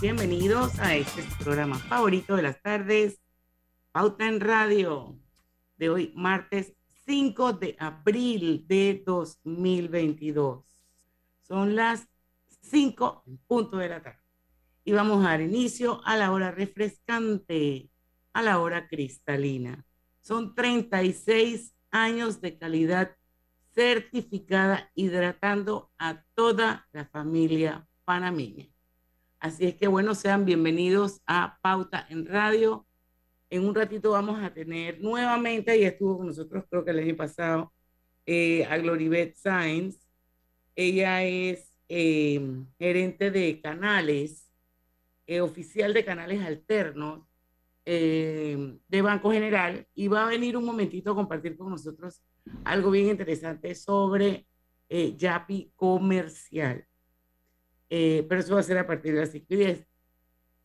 Bienvenidos a este programa favorito de las tardes, Pauta en Radio, de hoy, martes 5 de abril de 2022. Son las 5 en punto de la tarde. Y vamos a dar inicio a la hora refrescante, a la hora cristalina. Son 36 años de calidad certificada hidratando a toda la familia panameña. Así es que bueno, sean bienvenidos a Pauta en Radio. En un ratito vamos a tener nuevamente, y estuvo con nosotros creo que el año pasado, eh, a Gloribet Sainz. Ella es em, gerente de canales, eh, oficial de canales alternos em, de Banco General, y va a venir un momentito a compartir con nosotros algo bien interesante sobre eh, Yapi comercial. Eh, pero eso va a ser a partir de las 5 y 10.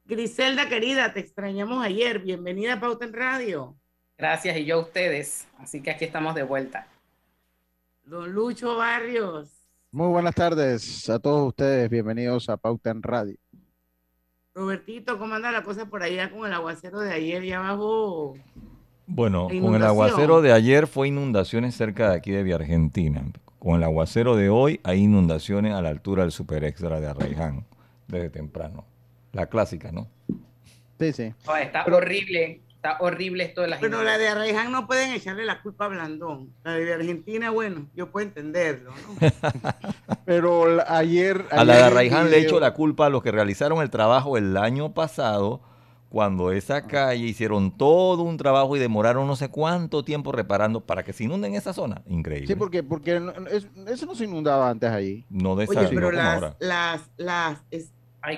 Griselda, querida, te extrañamos ayer. Bienvenida a Pauta en Radio. Gracias, y yo a ustedes. Así que aquí estamos de vuelta. Don Lucho Barrios. Muy buenas tardes a todos ustedes. Bienvenidos a Pauta en Radio. Robertito, ¿cómo anda la cosa por allá con el aguacero de ayer y abajo? Bueno, con el aguacero de ayer fue inundaciones cerca de aquí de Vía Argentina. Con el aguacero de hoy hay inundaciones a la altura del super extra de Arraiján desde temprano. La clásica, ¿no? Sí, sí. está horrible, está horrible esto de la Pero la de Arraiján no pueden echarle la culpa a Blandón. La de Argentina, bueno, yo puedo entenderlo, ¿no? Pero ayer, A la de Arraiján le echo la culpa a los que realizaron el trabajo el año pasado cuando esa calle hicieron todo un trabajo y demoraron no sé cuánto tiempo reparando para que se inunden esa zona. Increíble. Sí, porque, porque eso no se inundaba antes allí. No de esa Oye, pero las, las, las,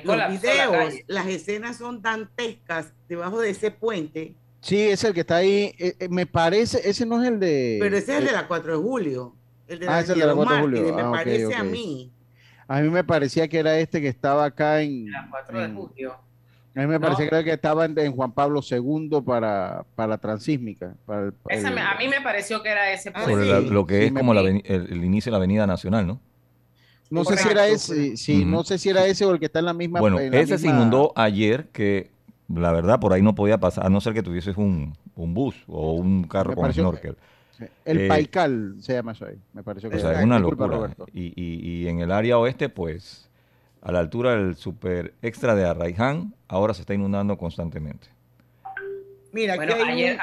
los videos, las escenas son dantescas debajo de ese puente. Sí, es el que está ahí. Eh, eh, me parece, ese no es el de. Pero ese es el de la 4 de julio. El de ah, es el de la 4 de julio. me ah, parece a mí. A mí me parecía que era este que estaba acá en. La 4 de julio. A mí me parece que estaba en, Juan Pablo II para, para la transísmica. Para a mí me pareció que era ese. lo que es como el, inicio de la Avenida Nacional, ¿no? No sé si era ese, sí, no sé si era ese o el que está en la misma. Bueno, ese se inundó ayer, que la verdad por ahí no podía pasar, a no ser que tuvieses un, un bus o un carro con snorkel. El eh, Paical se llama eso ahí, me pareció que o sea, es una locura. Y, y, y en el área oeste, pues a la altura del super extra de Arraiján, ahora se está inundando constantemente. Mira,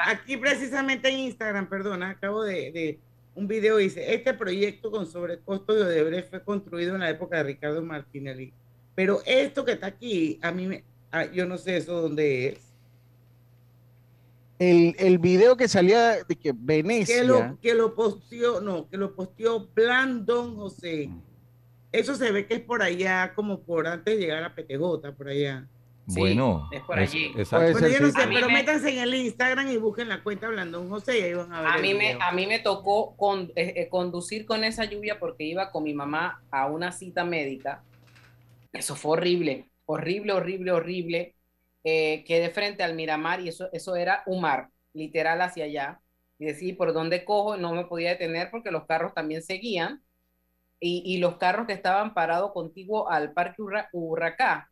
aquí, precisamente en Instagram, perdona, acabo de, un video dice, este proyecto con sobrecosto de Odebrecht fue construido en la época de Ricardo Martinelli. Pero esto que está aquí, a mí me, ah, yo no sé eso dónde es. El, el video que salía de que Venecia. Que lo, que lo posteó, no, que lo posteó Blandon José eso se ve que es por allá, como por antes de llegar a PTJ, por allá. bueno, es por allí. exacto. Pero yo no sé, pero métanse en el Instagram y busquen la cuenta hablando un José y ahí van a ver. A mí, me, a mí me tocó con, eh, eh, conducir con esa lluvia porque iba con mi mamá a una cita médica. Eso fue horrible, horrible, horrible, horrible. Eh, quedé frente al Miramar y eso, eso era un mar, literal hacia allá. Y decir por dónde cojo, no me podía detener porque los carros también seguían y, los carros que estaban parados contigo al Parque Urracá,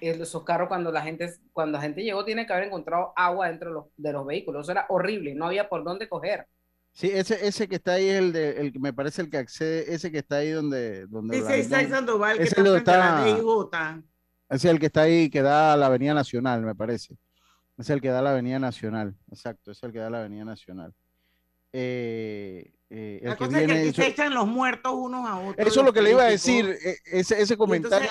esos carros cuando la gente cuando la gente llegó tiene que haber encontrado agua dentro de los, de los vehículos, eso era horrible, no había por dónde coger. Sí, ese, ese que está ahí es el de, el que me parece el que accede, ese que está ahí donde, donde ese está en Sandoval, que está, está Ese es el que está ahí, que da a la Avenida Nacional, me parece. Es el que da a la Avenida Nacional, exacto, es el que da a la Avenida Nacional. Eh, eh, la cosa es que aquí se echan los muertos unos a otros. Eso es lo que le iba a decir, eh, ese, ese comentario.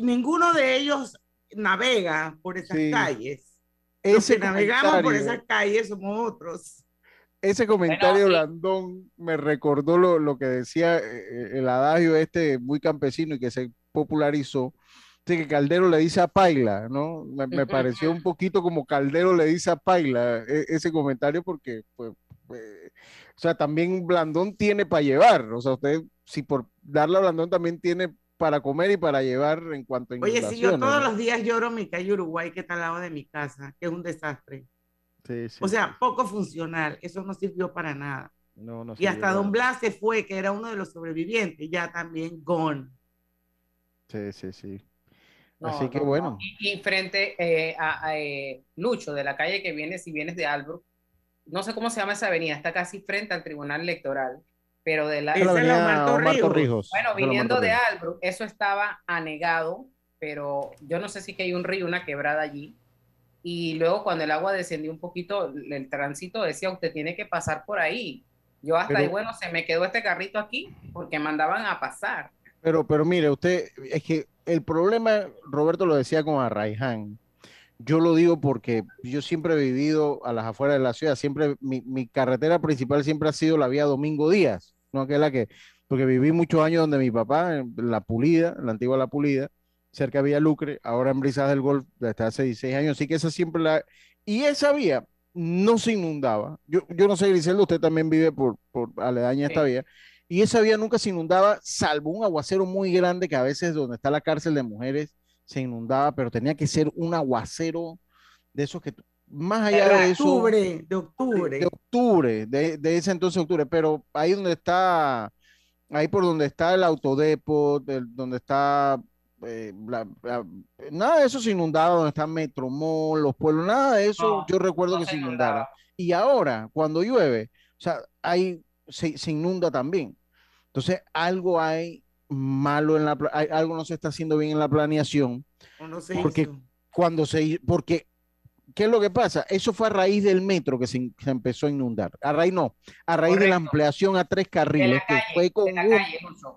ninguno de ellos navega por esas calles. ese navegamos por esas calles somos otros. Ese comentario Landón me recordó lo, que decía eh, eh, el adagio este muy campesino y que se popularizó, de que Caldero le dice a Paila, ¿no? Me, pareció un poquito como Caldero le dice a Paila e, ese comentario porque, pues, pues, sea, también Blandón tiene para llevar, o sea, usted, si por darle a Blandón también tiene para comer y para llevar en cuanto a Oye, si yo todos los días lloro mi calle Uruguay que está al lado de mi casa, que es un desastre. Sí, sí, o sea, poco funcional, eso no sirvió para nada. No, no y hasta Don Blas se fue, que era uno de los sobrevivientes, ya también gone. Sí, sí, sí. Así que bueno. Y, frente eh, a, eh, Lucho, de la calle que viene, si vienes de Albrook, no sé cómo se llama esa avenida, está casi frente al Tribunal Electoral pero de la... Bueno, viniendo de Albrook, eso estaba anegado, pero yo no sé si que hay un río, una quebrada allí, y luego cuando el agua descendió un poquito, el tránsito decía, usted tiene que pasar por ahí. Yo hasta ahí, bueno, se me quedó este carrito aquí porque mandaban a pasar. Pero, pero mire, usted, es que el problema, Roberto lo decía con Arraiján, yo lo digo porque yo siempre he vivido a las afueras de la ciudad, siempre mi, carretera principal siempre ha sido la vía Domingo Díaz, no que la que, porque viví muchos años donde mi papá, en La Pulida, la antigua La Pulida, cerca de Villa Lucre, ahora en Brisas del Golf, desde hace 16 años, así que esa siempre la... Y esa vía no se inundaba. Yo, yo no sé, Griselda, usted también vive por, por aledaña esta vía, y esa vía nunca se inundaba, salvo un aguacero muy grande que a veces donde está la cárcel de mujeres se inundaba, pero tenía que ser un aguacero de esos que más allá de, eso. Octubre, de octubre. De, octubre, de, ese entonces octubre, pero ahí donde está, ahí por donde está el autodepo, donde está eh, nada de eso se inundaba, donde está Metromol, los pueblos, nada de eso yo recuerdo que se inundara. Y ahora, cuando llueve, o sea, ahí se, se inunda también. Entonces, algo hay malo en la algo no se está haciendo bien en la planeación. porque cuando se porque ¿qué es lo que pasa? Eso fue a raíz del metro que se, empezó a inundar. A raíz no, a raíz de la ampliación a tres carriles que fue con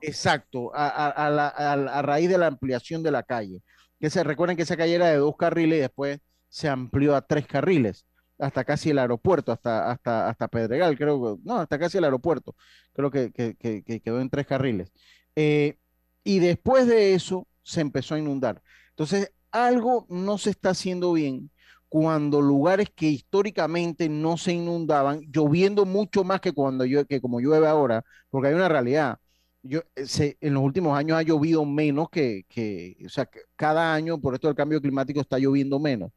exacto, a, raíz de la ampliación de la calle. Que se recuerden que esa calle era de dos carriles y después se amplió a tres carriles hasta casi el aeropuerto, hasta, hasta, hasta Pedregal, creo, no, hasta casi el aeropuerto, creo que, que quedó en tres carriles. Eh, y después de eso se empezó a inundar. Entonces, algo no se está haciendo bien cuando lugares que históricamente no se inundaban, lloviendo mucho más que cuando yo, que como llueve ahora, porque hay una realidad. Yo, eh, en los últimos años ha llovido menos que, que, o sea, cada año por esto del cambio climático está lloviendo menos.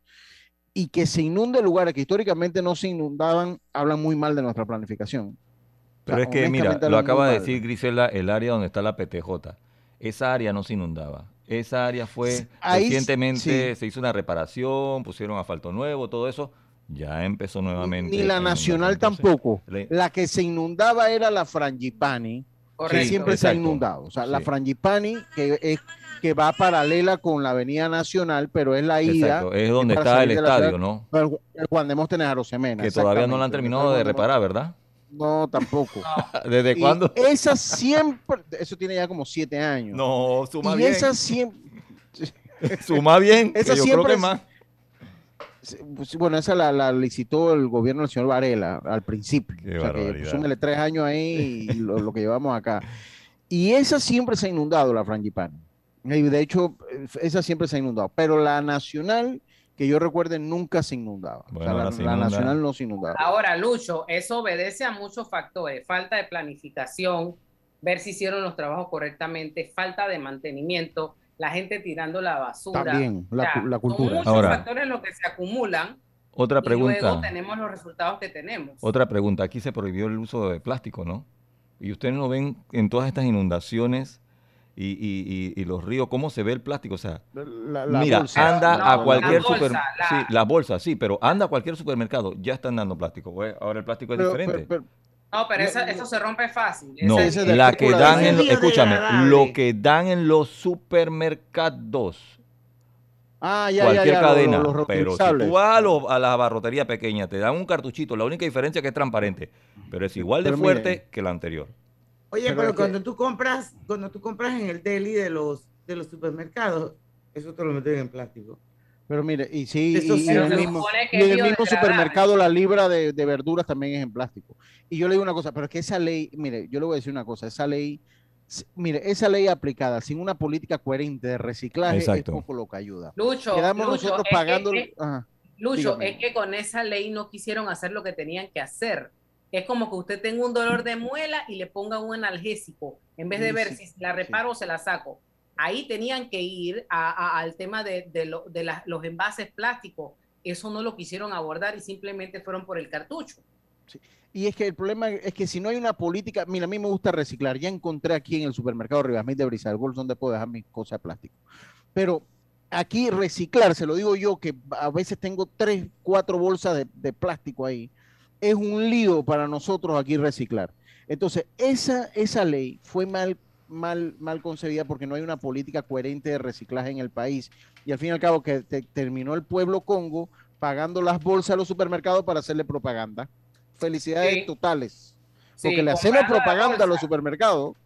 Y que se inunde lugares que históricamente no se inundaban, hablan muy mal de nuestra planificación. Pero es que, mira, lo acaba de decir Grisela, el área donde está la PTJ. Esa área no se inundaba. Esa área fue recientemente, se hizo una reparación, pusieron asfalto nuevo, todo eso. Ya empezó nuevamente. Ni la nacional tampoco. La que se inundaba era la Frangipani, que siempre se ha inundado. O sea, la Frangipani, que es que va paralela con la Avenida Nacional, pero es la ida. Es donde está el estadio, ¿no? El Juan de Móstenes Arosemena. Que todavía no la han terminado de reparar, ¿verdad? No, tampoco. ¿Desde cuándo? Esa siempre, eso tiene ya como siete años. No, suma y bien. esa siempre. suma bien. Esa siempre. más. Bueno, esa la, licitó el gobierno del señor Varela al principio. o sea que súmele tres años ahí y lo, que llevamos acá. Y esa siempre se ha inundado, la frangipana. Y de hecho, esa siempre se ha inundado. Pero la nacional que yo recuerde nunca se inundaba. la, nacional no se inundaba. Ahora, Lucho, eso obedece a muchos factores, falta de planificación, ver si hicieron los trabajos correctamente, falta de mantenimiento, la gente tirando la basura. También, la, cultura. Son muchos factores en los que se acumulan. Otra pregunta. Y luego tenemos los resultados que tenemos. Otra pregunta. Aquí se prohibió el uso de plástico, ¿no? Y ustedes no ven en todas estas inundaciones y, los ríos, cómo se ve el plástico. O sea, mira, anda a cualquier supermercado. Sí, la bolsa, sí, pero anda a cualquier supermercado, ya están dando plástico. Ahora el plástico es diferente. no, pero eso, se rompe fácil. No, la que dan en, escúchame, lo que dan en los supermercados. Ah, ya, cualquier ya, cadena. pero si tú vas a, la barrotería pequeña, te dan un cartuchito, la única diferencia es que es transparente, pero es igual de fuerte que la anterior. Oye, pero, cuando tú compras, cuando tú compras en el deli de los, de los supermercados, eso te lo meten en plástico. Pero mire, y sí, y, el mismo, el mismo supermercado la libra de, verduras también es en plástico. Y yo le digo una cosa, pero es que esa ley, mire, yo le voy a decir una cosa, esa ley, mire, esa ley aplicada sin una política coherente de reciclaje es poco lo que ayuda. Lucho, Quedamos nosotros pagando... Lucho, es que con esa ley no quisieron hacer lo que tenían que hacer. Es como que usted tenga un dolor de muela y le ponga un analgésico, en vez de ver si la reparo o se la saco ahí tenían que ir al tema de, los envases plásticos. Eso no lo quisieron abordar y simplemente fueron por el cartucho. Y es que el problema es que si no hay una política, mira, a mí me gusta reciclar. Ya encontré aquí en el supermercado Rivasmil de bolso donde puedo dejar mis cosas de plástico. Pero aquí reciclar, se lo digo yo, que a veces tengo tres, cuatro bolsas de, de plástico ahí, es un lío para nosotros aquí reciclar. Entonces, esa, esa ley fue mal mal, mal concebida porque no hay una política coherente de reciclaje en el país. Y al fin y al cabo que terminó el pueblo Congo pagando las bolsas a los supermercados para hacerle propaganda. Felicidades totales. porque le hacemos propaganda a los supermercados.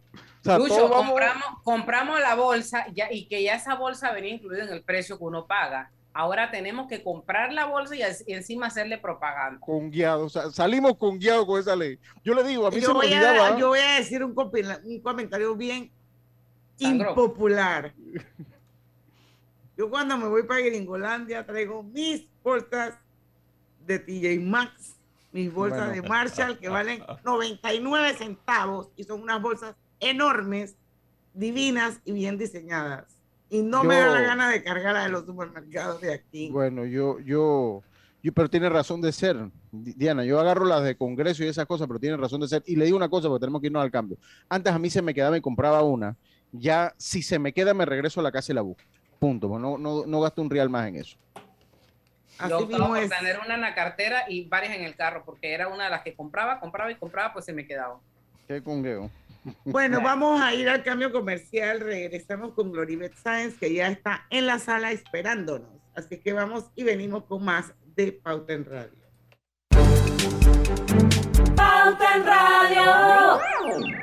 compramos, compramos la bolsa ya, y que ya esa bolsa venía incluida en el precio que uno paga. Ahora tenemos que comprar la bolsa y, encima hacerle propaganda. Con guiado, salimos con guiado con esa ley. Yo le digo, a mí yo se voy me A, yo voy a decir un, comentario bien impopular. Yo cuando me voy para Gringolandia traigo mis bolsas de TJ Maxx, mis bolsas de Marshall que valen 99 centavos y son unas bolsas enormes, divinas y bien diseñadas. Y no me da la gana de cargar a los supermercados de aquí. Bueno, yo, yo, yo, pero tiene razón de ser, Diana. Yo agarro las de Congreso y esas cosas, pero tiene razón de ser. Y le digo una cosa, porque tenemos que irnos al cambio. Antes a mí se me quedaba y compraba una. Ya, si se me queda, me regreso a la casa y la busco. Punto. Pues no, no, no gasto un real más en eso. Así yo mismo es. tener una en la cartera y varias en el carro, porque era una de las que compraba, compraba y compraba, pues se me quedaba. Qué congueo. Bueno, vamos a ir al cambio comercial. Regresamos con Gloribet Science, que ya está en la sala esperándonos. Así que vamos y venimos con más de Pauta en Radio. Pauta en Radio.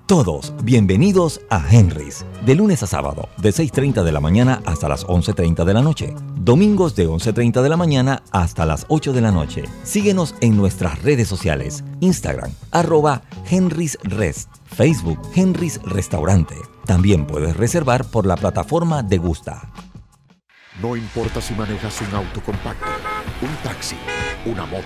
Todos bienvenidos a Henry's, de lunes a sábado, de 6.30 de la mañana hasta las 11.30 de la noche. Domingos de 11.30 de la mañana hasta las 8 de la noche. Síguenos en nuestras redes sociales, Instagram, arroba Henry's Rest, Facebook Henry's Restaurante. También puedes reservar por la plataforma de Gusta. No importa si manejas un auto compacto, un taxi, una moto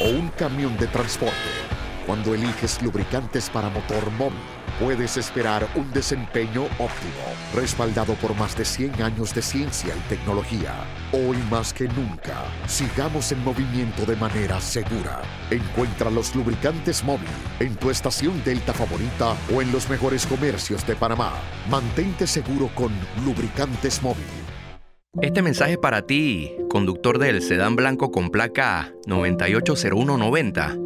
o un camión de transporte. Cuando eliges lubricantes para motor móvil, puedes esperar un desempeño óptimo, respaldado por más de 100 años de ciencia y tecnología. Hoy más que nunca, sigamos en movimiento de manera segura. Encuentra los lubricantes móvil en tu estación Delta favorita o en los mejores comercios de Panamá. Mantente seguro con lubricantes móvil. Este mensaje para ti, conductor del sedán blanco con placa 980190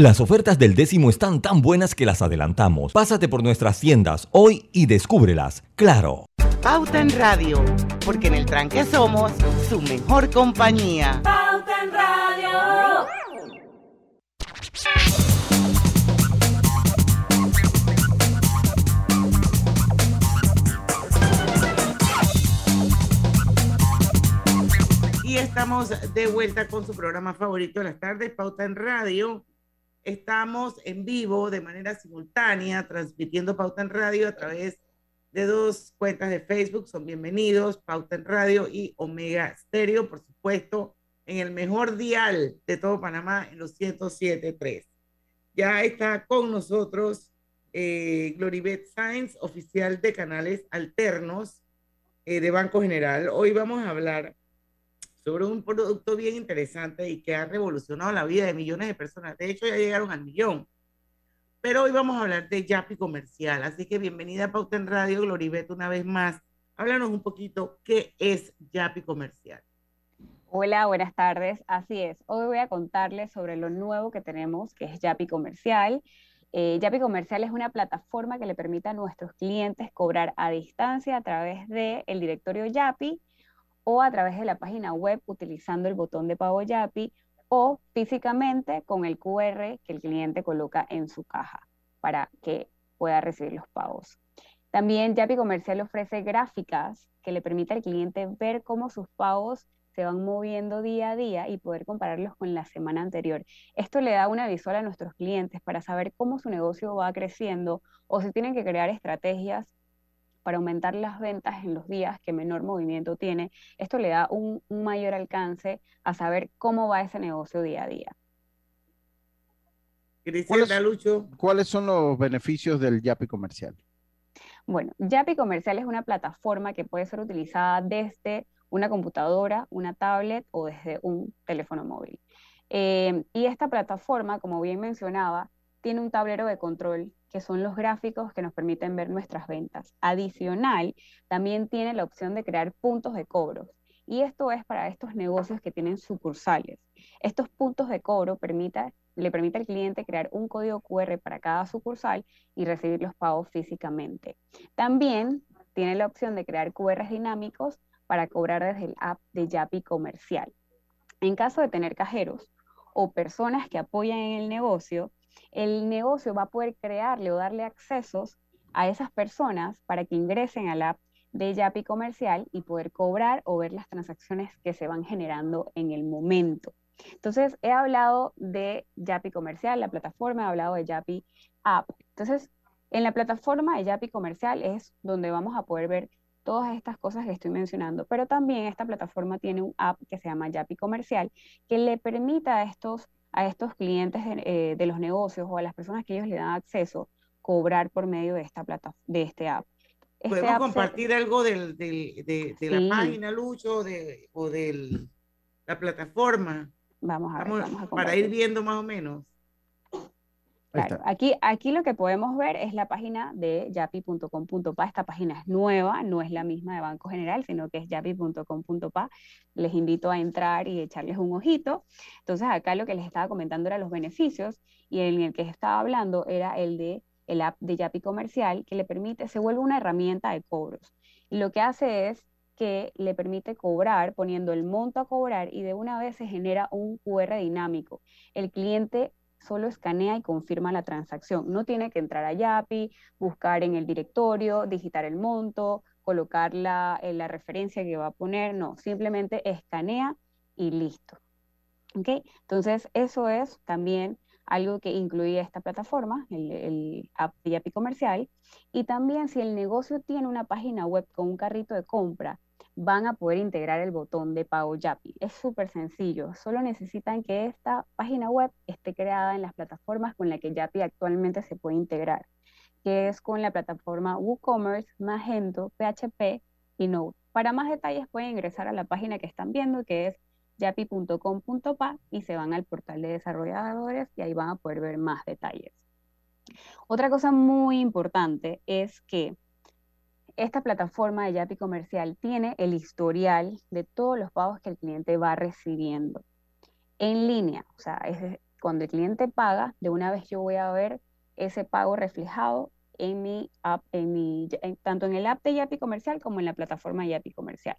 Las ofertas del décimo están tan buenas que las adelantamos. Pásate por nuestras tiendas hoy y descúbrelas. Claro. Pauta en Radio, porque en el tranque somos su mejor compañía. Pauta en Radio. Y estamos de vuelta con su programa favorito de las tardes, Pauta en Radio Estamos en vivo de manera simultánea, transmitiendo Pauta en Radio a través de dos cuentas de Facebook. Son bienvenidos, Pauta en Radio y Omega Stereo, por supuesto, en el mejor dial de todo Panamá, en los 107.3. Ya está con nosotros eh, Gloribet Sainz, oficial de canales alternos eh, de Banco General. Hoy vamos a hablar sobre un producto bien interesante y que ha revolucionado la vida de millones de personas. De hecho, ya llegaron al millón. Pero hoy vamos a hablar de Yapi Comercial. Así que bienvenida a Pauta en Radio, Gloribet, una vez más. Háblanos un poquito qué es Yapi Comercial. Hola, buenas tardes. Así es. Hoy voy a contarles sobre lo nuevo que tenemos, que es Yapi Comercial. Eh, Yapi Comercial es una plataforma que le permite a nuestros clientes cobrar a distancia a través del el directorio Yapi o a través de la página web utilizando el botón de pago Yapi o físicamente con el QR que el cliente coloca en su caja para que pueda recibir los pagos. También Yapi Comercial ofrece gráficas que le permite al cliente ver cómo sus pagos se van moviendo día a día y poder compararlos con la semana anterior. Esto le da una visual a nuestros clientes para saber cómo su negocio va creciendo o si tienen que crear estrategias para aumentar las ventas en los días que menor movimiento tiene, esto le da un, mayor alcance a saber cómo va ese negocio día a día. ¿Cuáles, Lucho? ¿Cuáles son los beneficios del Yapi comercial? Bueno, Yapi comercial es una plataforma que puede ser utilizada desde una computadora, una tablet o desde un teléfono móvil. Eh, y esta plataforma, como bien mencionaba, tiene un tablero de control que son los gráficos que nos permiten ver nuestras ventas. Adicional, también tiene la opción de crear puntos de cobro. Y esto es para estos negocios que tienen sucursales. Estos puntos de cobro le permite al cliente crear un código QR para cada sucursal y recibir los pagos físicamente. También tiene la opción de crear QRs dinámicos para cobrar desde el app de Yapi Comercial. En caso de tener cajeros o personas que apoyan en el negocio, el negocio va a poder crearle o darle accesos a esas personas para que ingresen al app de Yapi Comercial y poder cobrar o ver las transacciones que se van generando en el momento. Entonces, he hablado de Yapi Comercial, la plataforma, he hablado de Yapi App. Entonces, en la plataforma de Yapi Comercial es donde vamos a poder ver todas estas cosas que estoy mencionando, pero también esta plataforma tiene un app que se llama Yapi Comercial que le permita a estos, a estos clientes de, eh, los negocios o a las personas que ellos le dan acceso cobrar por medio de esta plata, de este app. Este ¿Podemos compartir algo del, de, la página, Lucho, de, o de la plataforma? Vamos a, ver, vamos a Para ir viendo más o menos. Claro, aquí, aquí lo que podemos ver es la página de yapi.com.pa. Esta página es nueva, no es la misma de Banco General, sino que es yapi.com.pa. Les invito a entrar y echarles un ojito. Entonces, acá lo que les estaba comentando era los beneficios y en el que estaba hablando era el de el app de Yapi Comercial, que le permite, se vuelve una herramienta de cobros. Y lo que hace es que le permite cobrar poniendo el monto a cobrar y de una vez se genera un QR dinámico. El cliente solo escanea y confirma la transacción. No tiene que entrar a Yapi, buscar en el directorio, digitar el monto, colocar la, eh, la referencia que va a poner, no, simplemente escanea y listo. ¿Ok? Entonces, eso es también algo que incluye esta plataforma, el, el app de Yapi Comercial. Y también si el negocio tiene una página web con un carrito de compra, van a poder integrar el botón de pago Yapi. Es súper sencillo, solo necesitan que esta página web esté creada en las plataformas con las que Yapi actualmente se puede integrar, que es con la plataforma WooCommerce, Magento, PHP y Node. Para más detalles pueden ingresar a la página que están viendo, que es yapi.com.pa y se van al portal de desarrolladores y ahí van a poder ver más detalles. Otra cosa muy importante es que esta plataforma de Yapi Comercial tiene el historial de todos los pagos que el cliente va recibiendo en línea. O sea, cuando el cliente paga, de una vez yo voy a ver ese pago reflejado en mi app, en mi, tanto en el app de Yapi Comercial como en la plataforma Yapi Comercial.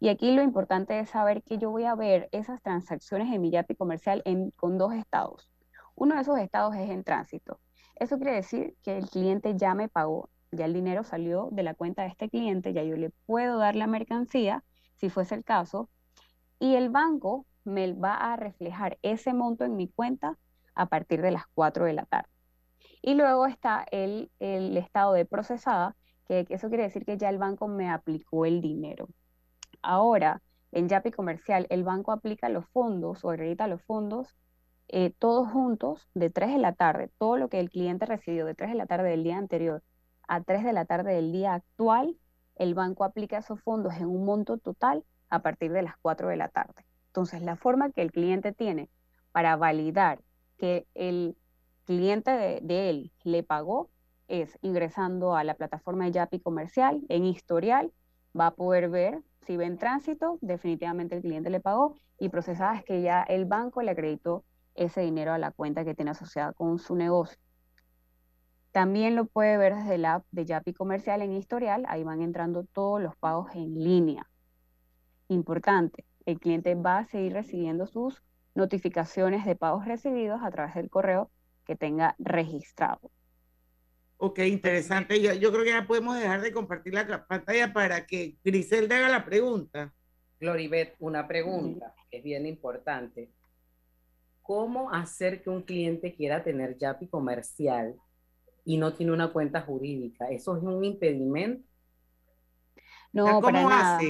Y aquí lo importante es saber que yo voy a ver esas transacciones en mi Yapi Comercial con dos estados. Uno de esos estados es en tránsito. Eso quiere decir que el cliente ya me pagó ya el dinero salió de la cuenta de este cliente, ya yo le puedo dar la mercancía, si fuese el caso, y el banco me va a reflejar ese monto en mi cuenta a partir de las 4 de la tarde. Y luego está el, el estado de procesada, que eso quiere decir que ya el banco me aplicó el dinero. Ahora, en Yapi Comercial, el banco aplica los fondos o acredita los fondos eh, todos juntos de 3 de la tarde, todo lo que el cliente recibió de 3 de la tarde del día anterior a 3 de la tarde del día actual, el banco aplica esos fondos en un monto total a partir de las 4 de la tarde. Entonces, la forma que el cliente tiene para validar que el cliente de, él le pagó es ingresando a la plataforma de Yapi comercial, en historial, va a poder ver si ve en tránsito, definitivamente el cliente le pagó y procesadas que ya el banco le acreditó ese dinero a la cuenta que tiene asociada con su negocio. También lo puede ver desde la app de Yapi Comercial en historial, ahí van entrando todos los pagos en línea. Importante, el cliente va a seguir recibiendo sus notificaciones de pagos recibidos a través del correo que tenga registrado. Ok, interesante. Yo, yo creo que ya podemos dejar de compartir la pantalla para que Griselda haga la pregunta. Gloribet, una pregunta que es bien importante. ¿Cómo hacer que un cliente quiera tener Yapi comercial y no tiene una cuenta jurídica. ¿Eso es un impedimento? No, para nada.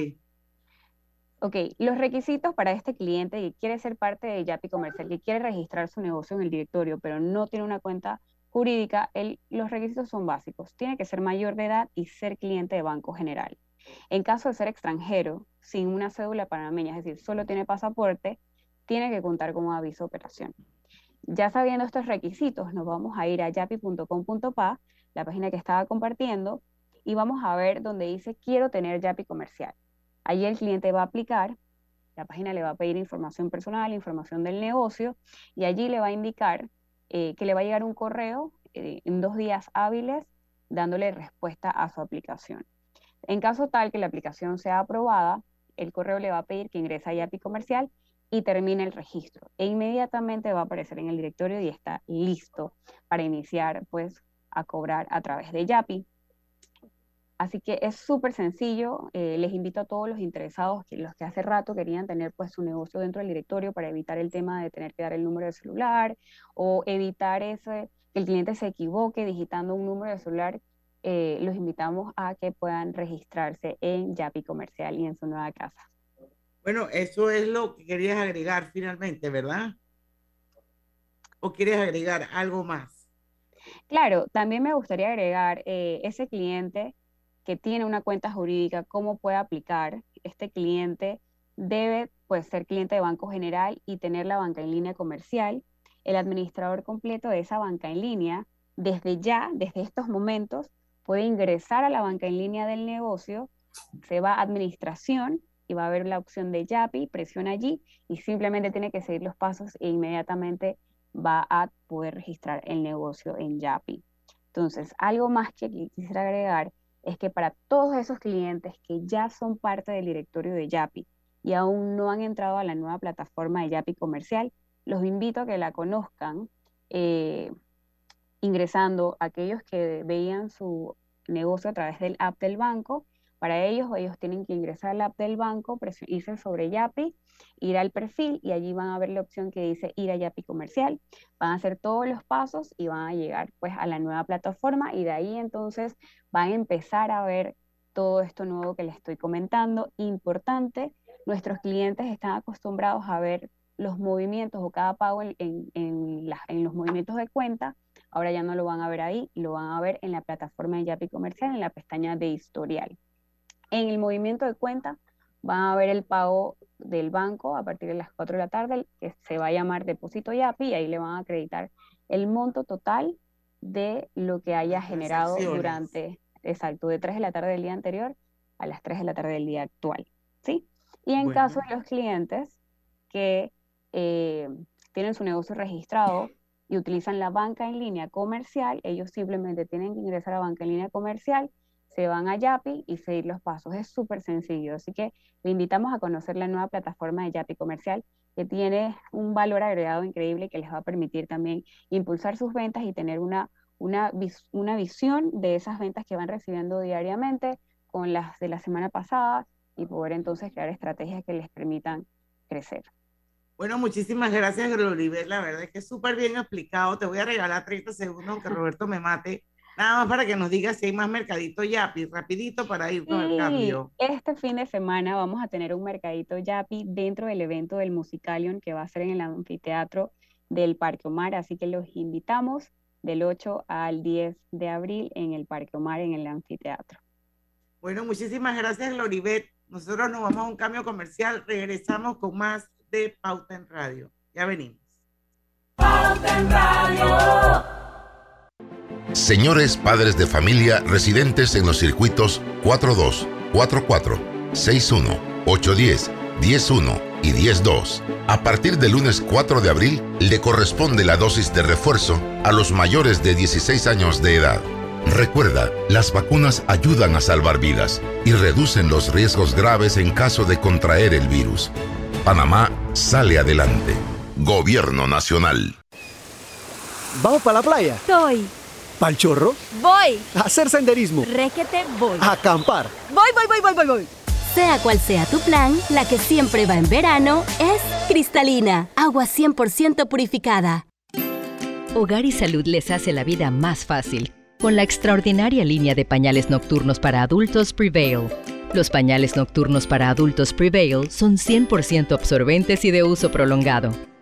Ok, los requisitos para este cliente que quiere ser parte de Yapi Comercial, que quiere registrar su negocio en el directorio, pero no tiene una cuenta jurídica, los requisitos son básicos. Tiene que ser mayor de edad y ser cliente de Banco General. En caso de ser extranjero, sin una cédula panameña, es decir, solo tiene pasaporte, tiene que contar con un aviso de operación. Ya sabiendo estos requisitos, nos vamos a ir a yapi.com.pa, la página que estaba compartiendo, y vamos a ver donde dice quiero tener Yapi comercial. Ahí el cliente va a aplicar La página le va a pedir información personal, información del negocio, y allí le va a indicar eh, que le va a llegar un correo eh, en dos días hábiles dándole respuesta a su aplicación. En caso tal que la aplicación sea aprobada, el correo le va a pedir que ingrese a YAPI comercial y termine el registro. E inmediatamente va a aparecer en el directorio y está listo para iniciar pues a cobrar a través de YAPI. Así que es súper sencillo. Eh, les invito a todos los interesados, que los que hace rato querían tener pues su negocio dentro del directorio para evitar el tema de tener que dar el número de celular o evitar ese, que el cliente se equivoque digitando un número de celular. Eh, los invitamos a que puedan registrarse en Yapi Comercial y en su nueva casa. Bueno, eso es lo que querías agregar finalmente, ¿verdad? ¿O quieres agregar algo más? Claro, también me gustaría agregar eh, ese cliente que tiene una cuenta jurídica, cómo puede aplicar. Este cliente debe pues, ser cliente de Banco General y tener la banca en línea comercial. El administrador completo de esa banca en línea, desde ya, desde estos momentos, puede ingresar a la banca en línea del negocio, se va a administración y va a ver la opción de YAPI, presiona allí y simplemente tiene que seguir los pasos e inmediatamente va a poder registrar el negocio en YAPI. Entonces, algo más que quisiera agregar es que para todos esos clientes que ya son parte del directorio de Yapi y aún no han entrado a la nueva plataforma de Yapi comercial, los invito a que la conozcan eh, ingresando aquellos que veían su negocio a través del app del banco para ellos, ellos tienen que ingresar al app del banco, irse sobre Yapi, ir al perfil y allí van a ver la opción que dice ir a Yapi comercial. Van a hacer todos los pasos y van a llegar pues a la nueva plataforma y de ahí entonces van a empezar a ver todo esto nuevo que les estoy comentando. Importante, nuestros clientes están acostumbrados a ver los movimientos o cada pago en, los movimientos de cuenta. Ahora ya no lo van a ver ahí, lo van a ver en la plataforma de Yapi Comercial, en la pestaña de historial. En el movimiento de cuenta van a ver el pago del banco a partir de las 4 de la tarde, que se va a llamar depósito YAPI, y ahí le van a acreditar el monto total de lo que haya generado durante, exacto, de 3 de la tarde del día anterior a las 3 de la tarde del día actual. ¿sí? Y en caso de los clientes que eh, tienen su negocio registrado y utilizan la banca en línea comercial, ellos simplemente tienen que ingresar a banca en línea comercial se van a Yapi y seguir los pasos. Es súper sencillo, así que le invitamos a conocer la nueva plataforma de Yapi Comercial que tiene un valor agregado increíble que les va a permitir también impulsar sus ventas y tener una, una, una visión de esas ventas que van recibiendo diariamente con las de la semana pasada y poder entonces crear estrategias que les permitan crecer. Bueno, muchísimas gracias, Gloribel. La verdad es que súper bien explicado. Te voy a regalar 30 segundos, aunque Roberto me mate Nada más para que nos digas si hay más mercadito Yapi, rapidito para ir con el cambio. Este fin de semana vamos a tener un mercadito Yapi dentro del evento del Musicalion que va a ser en el anfiteatro del Parque Omar, así que los invitamos del 8 al 10 de abril en el Parque Omar, en el anfiteatro. Bueno, muchísimas gracias, Loribet. Nosotros nos vamos a un cambio comercial, regresamos con más de Pauta en Radio. Ya venimos. Pauta en Radio. Señores padres de familia residentes en los circuitos 42, 44, 61, 810, 101 y 102. A partir del lunes 4 de abril le corresponde la dosis de refuerzo a los mayores de 16 años de edad. Recuerda, las vacunas ayudan a salvar vidas y reducen los riesgos graves en caso de contraer el virus. Panamá sale adelante. Gobierno Nacional. ¿Vamos para la playa? Soy. ¿Pal chorro? Voy. A hacer senderismo. Réquete, voy. A acampar. Voy, voy, voy, voy, voy, voy. Sea cual sea tu plan, la que siempre va en verano es cristalina, agua 100% purificada. Hogar y Salud les hace la vida más fácil con la extraordinaria línea de pañales nocturnos para adultos Prevail. Los pañales nocturnos para adultos Prevail son 100% absorbentes y de uso prolongado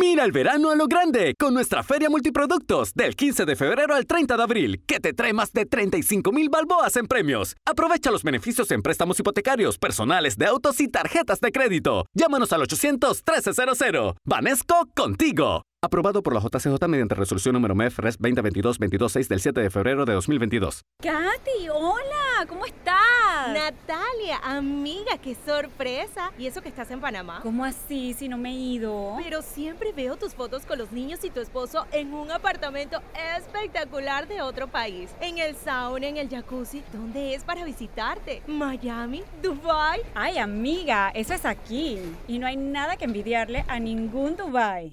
Mira el verano a lo grande con nuestra feria multiproductos del 15 de febrero al 30 de abril, que te trae más de 35 mil balboas en premios. Aprovecha los beneficios en préstamos hipotecarios, personales de autos y tarjetas de crédito. Llámanos al 800-1300. Vanesco contigo. Aprobado por la JCJ mediante resolución número MEF RES 2022-226 del 7 de febrero de 2022. Katy, hola, ¿cómo estás? Natalia, amiga, qué sorpresa. ¿Y eso que estás en Panamá? ¿Cómo así si no me he ido? Pero siempre veo tus fotos con los niños y tu esposo en un apartamento espectacular de otro país. En el sauna, en el jacuzzi. ¿Dónde es para visitarte? ¿Miami? ¿Dubai? Ay, amiga, eso es aquí. Y no hay nada que envidiarle a ningún Dubai.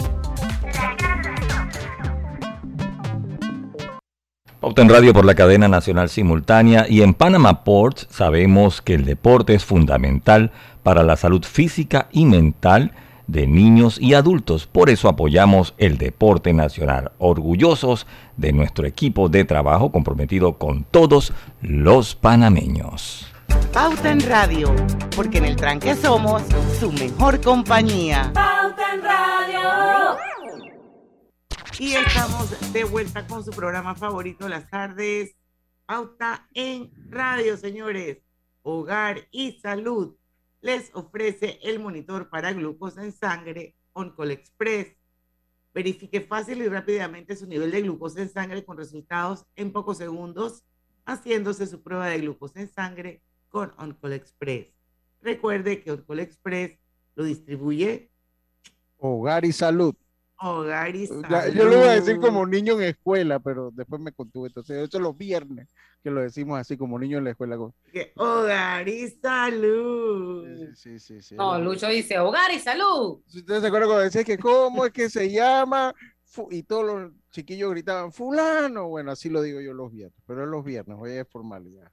Pauta en Radio por la cadena nacional simultánea y en Panama Ports sabemos que el deporte es fundamental para la salud física y mental de niños y adultos. Por eso apoyamos el deporte nacional, orgullosos de nuestro equipo de trabajo comprometido con todos los panameños. Pauta en Radio, porque en el tranque somos su mejor compañía. Pauta en Radio. Y estamos de vuelta con su programa favorito las tardes, Pauta en Radio, señores. Hogar y Salud les ofrece el monitor para glucosa en sangre OnCall Express. Verifique fácil y rápidamente su nivel de glucosa en sangre con resultados en pocos segundos, haciéndose su prueba de glucosa en sangre con OnCall Express. Recuerde que OnCall Express lo distribuye Hogar y Salud. Hogar y Salud. Ya, yo lo iba a decir como niño en escuela, pero después me contuve. Entonces, eso es los viernes que lo decimos así como niño en la escuela. Hogar y Salud. Sí, sí, sí. No, Lucho dice hogar y salud. Si ustedes se acuerdan cuando decía que cómo es que se llama y todos los chiquillos gritaban fulano, bueno, así lo digo yo los viernes, pero es los viernes, hoy es formalidad.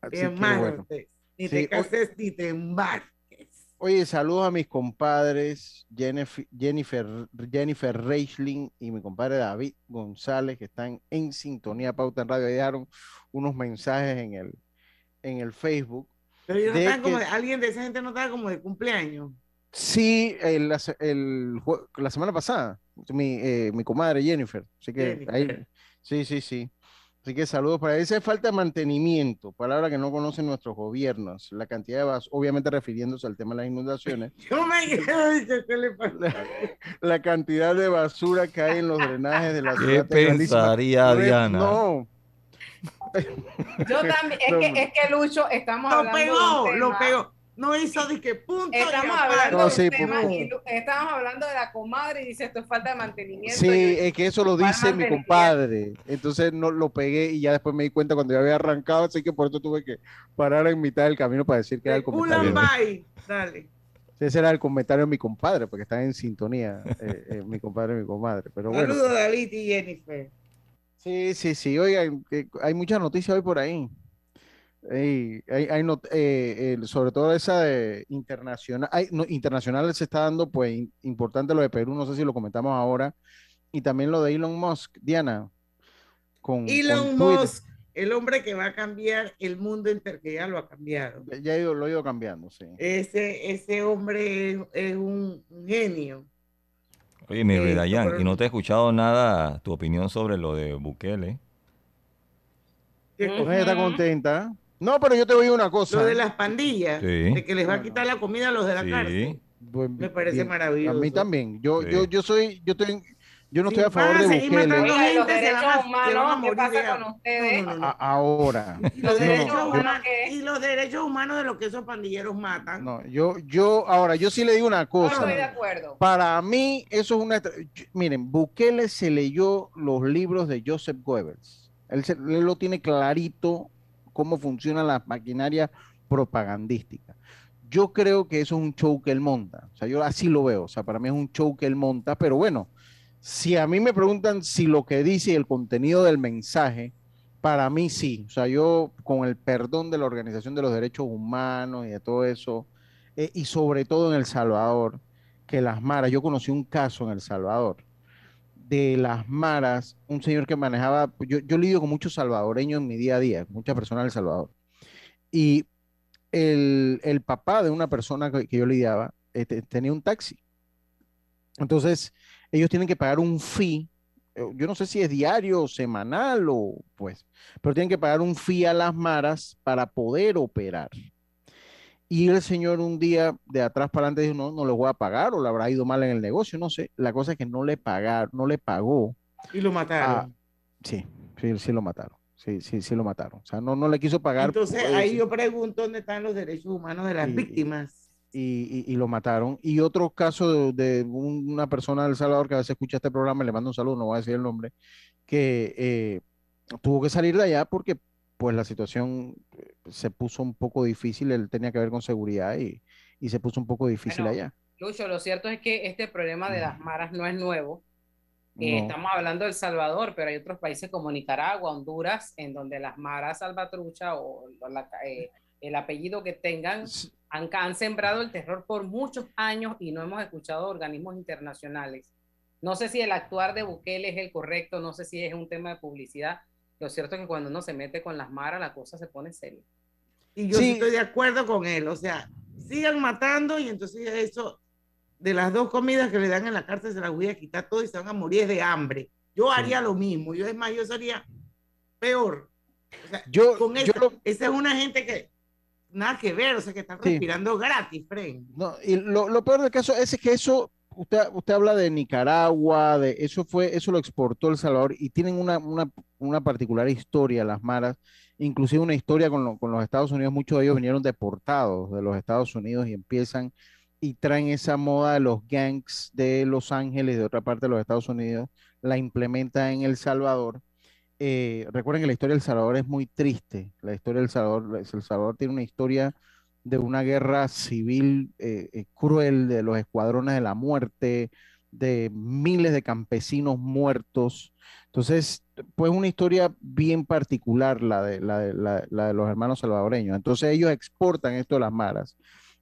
Así Bien que, bueno. Ni Sí, te cases ni te embarques. Oye, saludos a mis compadres Jennifer, Jennifer, Jennifer Reichling y mi compadre David González, que están en sintonía Pauta en Radio. Dejaron unos mensajes en el, en el Facebook. Pero ellos no de como que- de- alguien de esa gente no estaba como de cumpleaños. Sí, el, la, el semana pasada, mi, eh, mi comadre Jennifer. Así que ahí, sí, sí, sí. Así que saludos para esa falta de mantenimiento, palabra que no conocen nuestros gobiernos. La cantidad de vas, obviamente refiriéndose al tema de las inundaciones. Yo me ¿qué le pasa? la cantidad de basura que hay en los drenajes de la ¿Qué ciudad. grandísima. pensaría No es- Diana? No, Yo también, es No, que, es que Lucho, estamos Lo hablando de un pegó, lo pegó. No hizo de que punto. Estamos hablando No, de sí, un tema estamos hablando de la comadre y dice esto es falta de mantenimiento. sí, Yo- es que eso lo ¿cuál dice mi compadre. Entonces no lo pegué y ya después me di cuenta cuando ya había arrancado, así que por eso tuve que parar en mitad del camino para decir que era el comentario. Ulambay. Dale. Ese era el comentario de mi compadre, porque están en sintonía eh, eh, mi compadre y mi comadre. Pero bueno. Saludos, David y Jennifer. Sí, sí, sí. Oigan, hay muchas noticias hoy por ahí. Ey, hay, hay not- eh, sobre todo esa de internacional. Hay, no, internacional se está dando, pues, in- importante lo de Perú, no sé si lo comentamos ahora. Y también lo de Elon Musk, Diana. Con, Elon con. Musk, el hombre que va a cambiar el mundo entero, que ya lo ha cambiado. Ya- Ya ha ido- lo cambiando, sí. Ese, ese hombre es, es un, un genio. Oye, mi Eh, Dayan, pero- y no te he escuchado nada tu opinión sobre lo de Bukele. ¿Qué Pues ella está contenta. No, pero yo te voy a una cosa. Lo de las pandillas, Sí. de que les va a quitar la comida a los de la Sí. cárcel. Me parece Bien, maravilloso. A mí también. Yo, Sí. yo, yo soy, yo estoy, yo no Si estoy a favor de Bukele. los gente, se van derechos a- se van a humanos, ¿qué morir pasa de con hambre. ustedes? No, no, no. A- ahora. Y los, No, no, derechos yo- humanos, y los derechos humanos de los que esos pandilleros matan. No, yo, yo, ahora, yo sí le digo una No cosa. estoy de acuerdo. Para mí, eso es una. Miren, Bukele se leyó los libros de Joseph Goebbels. Él, se- él lo tiene clarito cómo funciona la maquinaria propagandística. Yo creo que eso es un show que él monta. O sea, yo así lo veo. O sea, para mí es un show que él monta. Pero bueno, si a mí me preguntan si lo que dice y el contenido del mensaje, para mí sí. O sea, yo, con el perdón de la Organización de los Derechos Humanos y de todo eso, eh, y sobre todo en El Salvador, que las maras, yo conocí un caso en El Salvador, de las maras, un señor que manejaba, yo, yo lidio con muchos salvadoreños en mi día a día, muchas personas del Salvador, y el, el papá de una persona que, que yo lidiaba eh, te- tenía un taxi. Entonces, ellos tienen que pagar un fee, eh, yo no sé si es diario semanal o pues, pero tienen que pagar un fee a las maras para poder operar. Y el señor un día de atrás para adelante dijo, no, no le voy a pagar o le habrá ido mal en el negocio, no sé. La cosa es que no le pagaron, no le pagó. Y lo mataron. a- sí, sí, sí lo mataron. Sí, sí, sí lo mataron. O sea, no, no le quiso pagar. Entonces ahí yo pregunto dónde están los derechos humanos de las Y- víctimas. y, y- y lo mataron. Y otro caso de, de un- una persona del Salvador que a veces escucha este programa, le mando un saludo, no voy a decir el nombre, que eh, tuvo que salir de allá porque pues la situación eh, se puso un poco difícil, él tenía que ver con seguridad y, y se puso un poco difícil Bueno, allá. Lucho, lo cierto es que este problema de las maras no es nuevo. Eh, No. estamos hablando del Salvador, pero hay otros países como Nicaragua, Honduras, en donde las maras salvatrucha o la- eh, el apellido que tengan han, han sembrado el terror por muchos años y no hemos escuchado organismos internacionales. No sé si el actuar de Bukele es el correcto, no sé si es un tema de publicidad. Lo cierto es que cuando uno se mete con las maras, la cosa se pone seria. Y yo sí estoy de acuerdo con él. O sea, sigan matando y entonces eso de las dos comidas que le dan en la cárcel se las voy a quitar todo y se van a morir de hambre. Yo haría lo mismo. Yo es más, yo sería peor. O sea, yo, con esa, esa es una gente que nada que ver, o sea, que están Sí. respirando gratis, Fren. No, y lo, lo peor del caso es que eso, usted, usted habla de Nicaragua, de eso fue, eso lo exportó El Salvador y tienen una, una, una particular historia las maras, inclusive una historia con, lo- con los Estados Unidos, muchos de ellos vinieron deportados de los Estados Unidos y empiezan y traen esa moda de los gangs de Los Ángeles, de otra parte de los Estados Unidos, la implementan en El Salvador. Eh, recuerden que la historia del Salvador es muy triste. La historia del Salvador, El Salvador tiene una historia de una guerra civil eh, eh, cruel, de los escuadrones de la muerte, de miles de campesinos muertos. Entonces, pues una historia bien particular la de, la de, los hermanos salvadoreños. Entonces ellos exportan esto de las maras,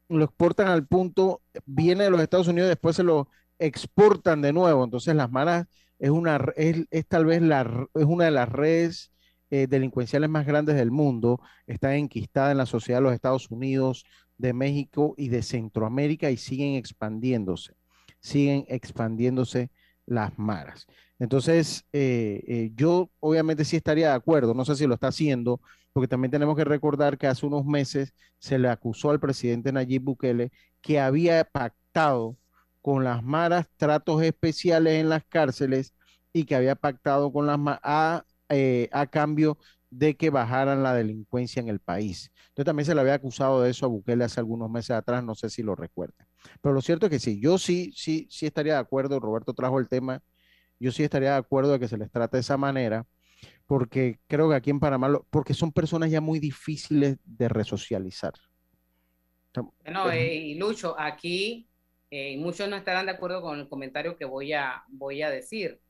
lo exportan al punto, viene de los Estados Unidos, después se lo exportan de nuevo. Entonces las maras es una, es, es tal vez la, es una de las redes eh, delincuenciales más grandes del mundo, está enquistada en la sociedad de los Estados Unidos, de México y de Centroamérica y siguen expandiéndose, siguen expandiéndose las maras. Entonces, eh, eh, yo obviamente sí estaría de acuerdo, no sé si lo está haciendo, porque también tenemos que recordar que hace unos meses se le acusó al presidente Nayib Bukele que había pactado con las maras tratos especiales en las cárceles y que había pactado con las a, eh, a cambio de que bajaran la delincuencia en el país. Entonces también se le había acusado de eso a Bukele hace algunos meses atrás, no sé si lo recuerdan. Pero lo cierto es que sí, yo sí, sí, sí estaría de acuerdo, Roberto trajo el tema, yo sí estaría de acuerdo de que se les trate de esa manera, porque creo que aquí en Panamá, lo- porque son personas ya muy difíciles de resocializar. Bueno, eh, y Lucho, aquí eh, muchos no estarán de acuerdo con el comentario que voy a, voy a decir,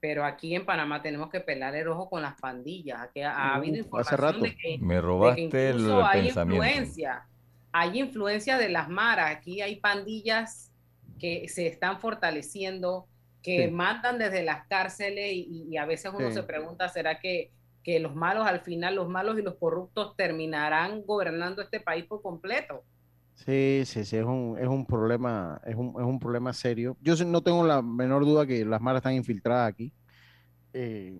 pero aquí en Panamá tenemos que pelar el ojo con las pandillas. Aquí ha, ha habido Uh, hace información rato. de que, Me de que robaste el hay pensamiento. influencia, hay influencia de las maras. Aquí hay pandillas que se están fortaleciendo, que Sí. mandan desde las cárceles y, y a veces uno Sí. se pregunta, ¿será que, que los malos al final, los malos y los corruptos terminarán gobernando este país por completo? Sí, sí, sí, es un, es un problema, es un, es un problema serio. Yo no tengo la menor duda que las maras están infiltradas aquí eh,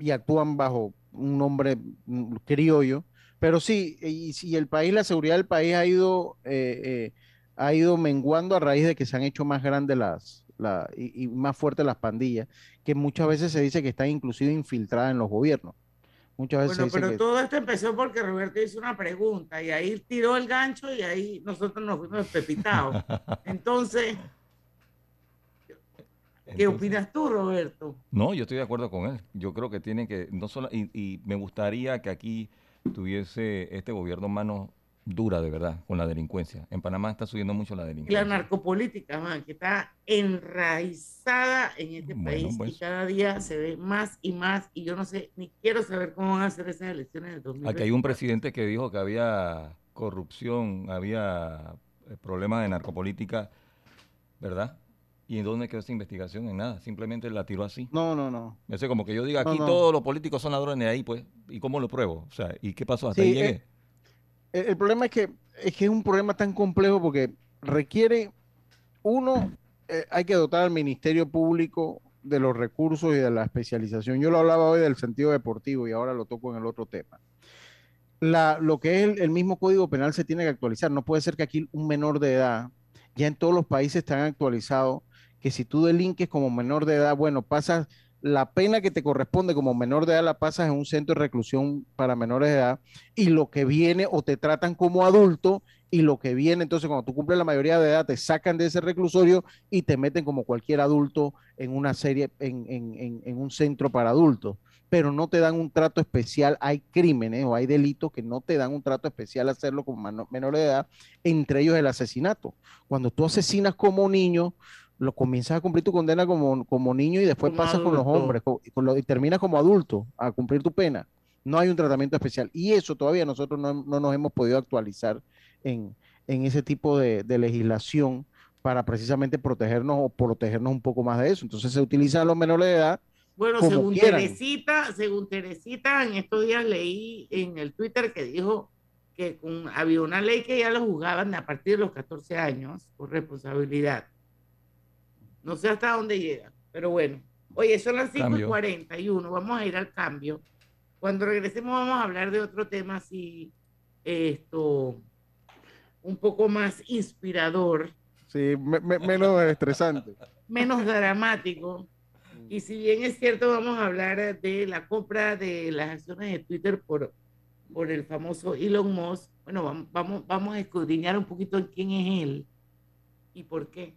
y actúan bajo un nombre mm, criollo, Pero sí, y si el país, la seguridad del país ha ido, eh, eh, ha ido menguando a raíz de que se han hecho más grandes las, la, y, y, más fuertes las pandillas, que muchas veces se dice que están inclusive infiltradas en los gobiernos. Muchas veces bueno, pero que... todo esto empezó porque Roberto hizo una pregunta y ahí tiró el gancho y ahí nosotros nos fuimos pepitados. Entonces, ¿Qué opinas tú, Roberto? No, yo estoy de acuerdo con él. Yo creo que tiene que, no solo, y, y me gustaría que aquí tuviese este gobierno mano dura de verdad con la delincuencia. En Panamá está subiendo mucho la delincuencia. La narcopolítica, man, que está enraizada en este bueno, país pues. y cada día se ve más y más y yo no sé, ni quiero saber cómo van a ser esas elecciones del 2020. Aquí hay un presidente que dijo que había corrupción, había eh, problemas de narcopolítica, ¿verdad? ¿Y en dónde quedó esa investigación? En nada, simplemente la tiró así. No, no, no. Es como que yo diga, aquí no, no. todos los políticos son ladrones de ahí, pues, ¿y cómo lo pruebo? O sea, ¿y qué pasó? Hasta sí, ahí llegué. Eh, el, problema es que, es que es un problema tan complejo porque requiere, uno, eh, hay que dotar al Ministerio Público de los recursos y de la especialización. Yo lo hablaba hoy del sentido deportivo y ahora lo toco en el otro tema. Lo que es el, el mismo Código Penal se tiene que actualizar. No puede ser que aquí un menor de edad, ya en todos los países están actualizados, que si tú delinques como menor de edad, bueno, pasas la pena que te corresponde como menor de edad la pasas en un centro de reclusión para menores de edad y lo que viene o te tratan como adulto y lo que viene, entonces cuando tú cumples la mayoría de edad te sacan de ese reclusorio y te meten como cualquier adulto en una serie, en, en, en, en un centro para adultos, pero no te dan un trato especial, hay crímenes o hay delitos que no te dan un trato especial hacerlo como menores de edad, entre ellos el asesinato. Cuando tú asesinas como niño, lo comienzas a cumplir tu condena como, como niño y después como pasas adulto. con los hombres con, con lo, y terminas como adulto a cumplir tu pena. No hay un tratamiento especial. Y eso todavía nosotros no, no nos hemos podido actualizar en, en ese tipo de, de, legislación para precisamente protegernos o protegernos un poco más de eso. Entonces se utilizan a los menores de edad. Bueno, como según quieran. Teresita, según Teresita, en estos días leí en el Twitter que dijo que con, había una ley que ya lo juzgaban a partir de los 14 años por responsabilidad no sé hasta dónde llega, pero bueno. Oye, son las 5 y 41, vamos a ir al cambio. Cuando regresemos vamos a hablar de otro tema así, esto, un poco más inspirador. Sí, me, me, menos estresante. menos dramático. Y si bien es cierto, vamos a hablar de la compra de las acciones de Twitter por, por el famoso Elon Musk. Bueno, vamos, vamos, vamos a escudriñar un poquito en quién es él y por qué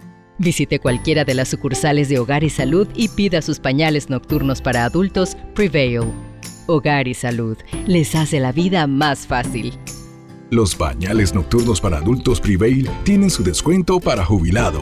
Visite cualquiera de las sucursales de Hogar y Salud y pida sus pañales nocturnos para adultos Prevail. Hogar y Salud les hace la vida más fácil. Los pañales nocturnos para adultos Prevail tienen su descuento para jubilado.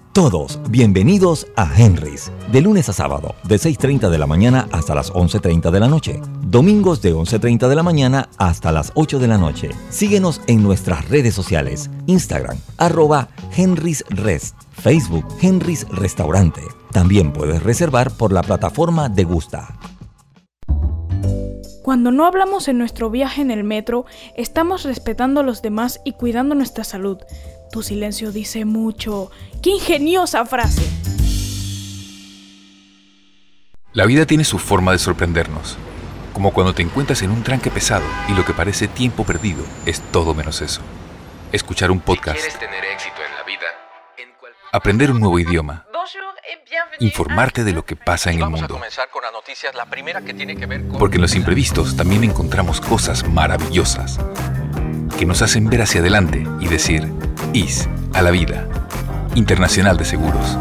Todos bienvenidos a Henry's, de lunes a sábado, de 6.30 de la mañana hasta las 11.30 de la noche. Domingos de 11.30 de la mañana hasta las 8 de la noche. Síguenos en nuestras redes sociales, Instagram, arroba Henry's Rest, Facebook Henry's Restaurante. También puedes reservar por la plataforma de Gusta. Cuando no hablamos en nuestro viaje en el metro, estamos respetando a los demás y cuidando nuestra salud. Tu silencio dice mucho. ¡Qué ingeniosa frase! La vida tiene su forma de sorprendernos, como cuando te encuentras en un tranque pesado y lo que parece tiempo perdido es todo menos eso. Escuchar un podcast, tener éxito en la vida, aprender un nuevo idioma, informarte de lo que pasa en el mundo. comenzar con las noticias, la primera que tiene que ver con... Porque en los imprevistos también encontramos cosas maravillosas que nos hacen ver hacia adelante y decir, IS a la vida. Internacional de Seguros.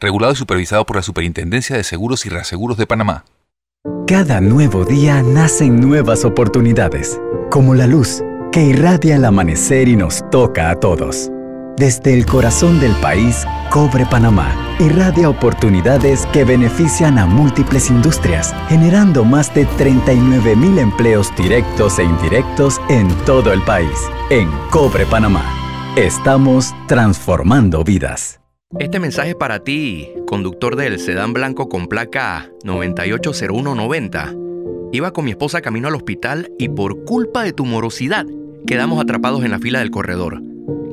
Regulado y supervisado por la Superintendencia de Seguros y Reaseguros de Panamá. Cada nuevo día nacen nuevas oportunidades, como la luz que irradia el amanecer y nos toca a todos. Desde el corazón del país, Cobre Panamá irradia oportunidades que benefician a múltiples industrias, generando más de 39 mil empleos directos e indirectos en todo el país. En Cobre Panamá, estamos transformando vidas. Este mensaje es para ti, conductor del sedán blanco con placa 980190. Iba con mi esposa camino al hospital y por culpa de tu morosidad quedamos atrapados en la fila del corredor.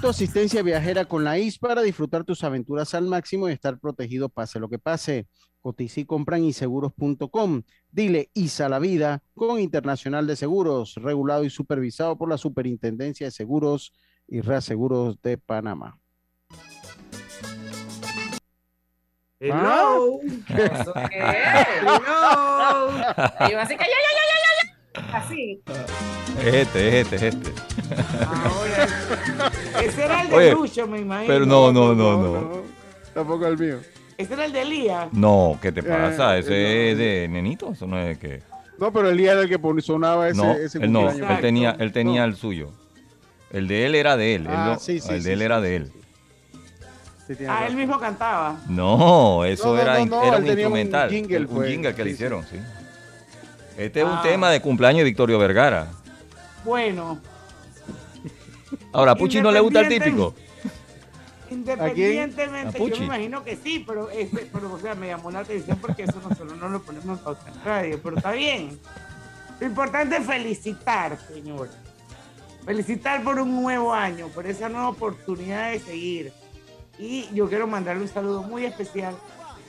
Tu asistencia viajera con la IS para disfrutar tus aventuras al máximo y estar protegido pase lo que pase. Cotiza y compra en inseguros.com. Dile IS a la vida con Internacional de Seguros, regulado y supervisado por la Superintendencia de Seguros y Reaseguros de Panamá. Hello. Ah. ¿Eso qué es? Hello. Y yo así que ya, ya, ya, ya, ya. Así. Este, este, este. Ese era el de Oye, Lucho, me imagino. Pero no, no, no, no. Tampoco el mío. Ese era el de Elías. No, ¿qué te Eh, pasa? Ese no. es de nenito, eso no es de que. No, pero el día era el que sonaba ese, no, ese él no, él tenía, él tenía el suyo. El de él era de él. él Ah, no- sí, sí, el sí, de él sí, era de él. Ah, él mismo cantaba. No, eso No, no, era, no, no, era un tenía un instrumental. jingle, un pues. jingle que le hicieron, sí. Este es un Ah. tema de cumpleaños de Victorio Vergara. Bueno, Ahora, ¿a Puchi no le gusta el típico? independientemente, ¿A yo me imagino que sí, pero, ese- pero o sea, me llamó la atención porque eso nosotros no lo ponemos en pauta en radio, pero está bien. Lo importante es felicitar, señor. Felicitar por un nuevo año, por esa nueva oportunidad de seguir. Y yo quiero mandarle un saludo muy especial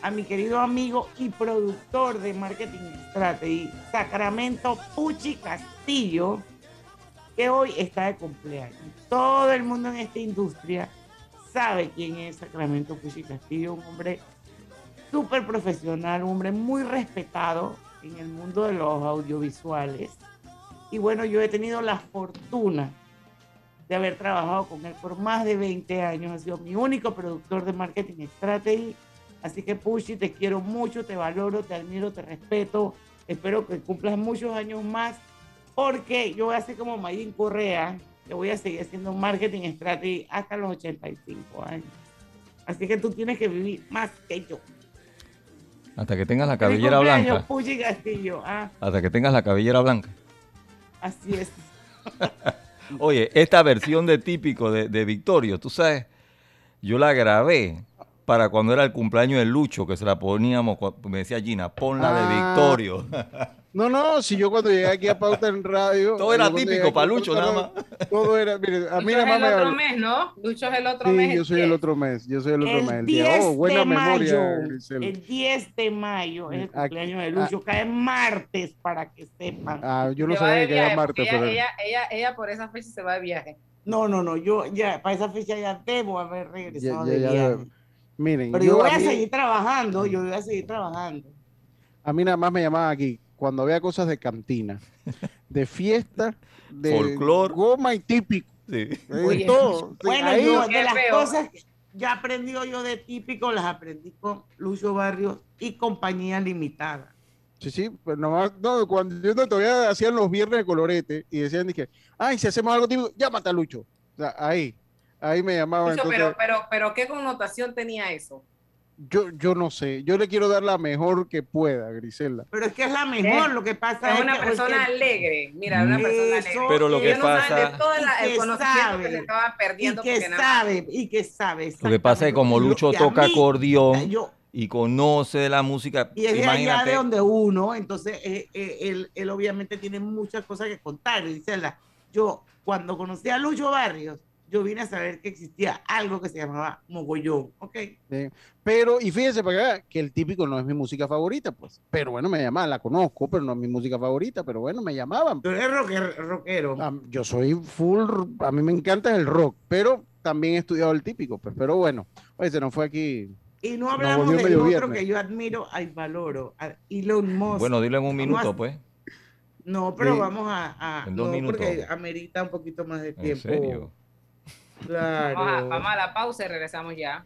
a mi querido amigo y productor de Marketing Strategy, Sacramento Puchi Castillo, que hoy está de cumpleaños. Todo el mundo en esta industria sabe quién es Sacramento Puchi Castillo, un hombre súper profesional, un hombre muy respetado en el mundo de los audiovisuales. Y bueno, yo he tenido la fortuna de haber trabajado con él por más de 20 años. Ha sido mi único productor de Marketing Strategy. Así que Puchi, te quiero mucho, te valoro, te admiro, te respeto. Espero que cumplas muchos años más porque yo voy a ser como Mayín Correa, que voy a seguir haciendo marketing strategy hasta los 85 años. Así que tú tienes que vivir más que yo. Hasta que tengas la cabellera blanca. Castillo. Ah, Hasta que tengas la cabellera blanca. así es. Oye, esta versión de típico de, de Victorio, tú sabes, yo la grabé para cuando era el cumpleaños de Lucho, que se la poníamos, me decía Gina, ponla de Ah. Victorio. No, no, si yo cuando llegué aquí a Pauta en Radio. Todo era típico para Lucho, nada Radio, Todo era, mire, a mí Lucho nada es más el me otro mes, ¿no? Lucho es el otro mes. Sí, yo soy el 10. otro mes, yo soy el otro mes. El El 10 día. Oh, buena de memoria, mayo, Grisel. el 10 de mayo es el Aquí- cumpleaños de Lucho, cae martes para que sepan. Ah, yo no Se sabía que era Marte, porque pero. ella, ella, ella, ella por esa fecha se va de viaje. No, no, no, yo ya para esa fecha ya debo haber regresado ya- de ya- viaje. miren, Pero yo yo voy a a mí- seguir trabajando, yo voy a seguir trabajando. A mí nada más me llamaban aquí cuando había cosas de cantina, de fiesta, de Folclor. goma y típico. Sí. de Oye, todo. Bueno, Ahí- yo de las cosas que ya aprendí yo de típico, las aprendí con Lucho Barrios y compañía limitada. Sí, sí, pero nomás, no, cuando yo no, todavía hacían los viernes de colorete y decían, dije, ay, si hacemos algo típico, llámate a Lucho. O sea, ahí, ahí me llamaban. Lucho, entonces, pero, pero, pero, ¿qué connotación tenía eso? Yo, yo no sé, yo le quiero dar la mejor que pueda, Grisela. Pero es que es la mejor, lo que pasa Es es una que- persona que- alegre. Mira, una persona alegre. Pero lo que no pasa- el, y que que sabe, se estaba perdiendo. y que más- sabe, y que sabe. Lo que pasa es que como Lucho Y toca mí, acordeón yo- y conoce la música, Y es de allá imagínate. de donde uno, entonces eh, eh, él, él obviamente tiene muchas cosas que contar. Y dice, la- yo cuando conocí a Lucho Barrios, yo vine a saber que existía algo que se llamaba mogollón, ¿ok? Sí. Pero, y fíjense para que vea que el típico no es mi música favorita, pues. Pero bueno, me llamaban, la conozco, pero no es mi música favorita, pero bueno, me llamaban. Tú eres rocker- rockero. Ah, yo soy full, a mí me encanta el rock, pero también he estudiado el típico, pues. Pero bueno, oye, se nos fue aquí. Y no hablamos volvió del otro viernes. que yo admiro y valoro, a Elon Musk. Bueno, dilo en un minuto, a- pues. No, pero Sí. vamos a... a- En dos no, minutos. porque amerita un poquito más de ¿En tiempo. serio? Claro. Vamos a, vamos a la pausa y regresamos ya.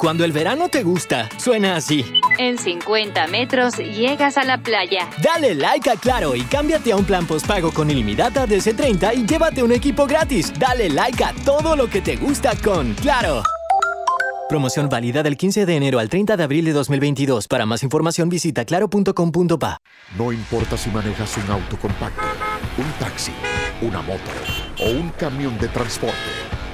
Cuando el verano te gusta, suena así. En 50 metros llegas a la playa. Dale like a Claro y cámbiate a un plan postpago con ilimitada de C30 y llévate un equipo gratis. Dale like a todo lo que te gusta con Claro. Promoción válida del 15 de enero al 30 de abril de 2022. Para más información visita claro.com.pa. No importa si manejas un auto compacto, un taxi, una moto o un camión de transporte.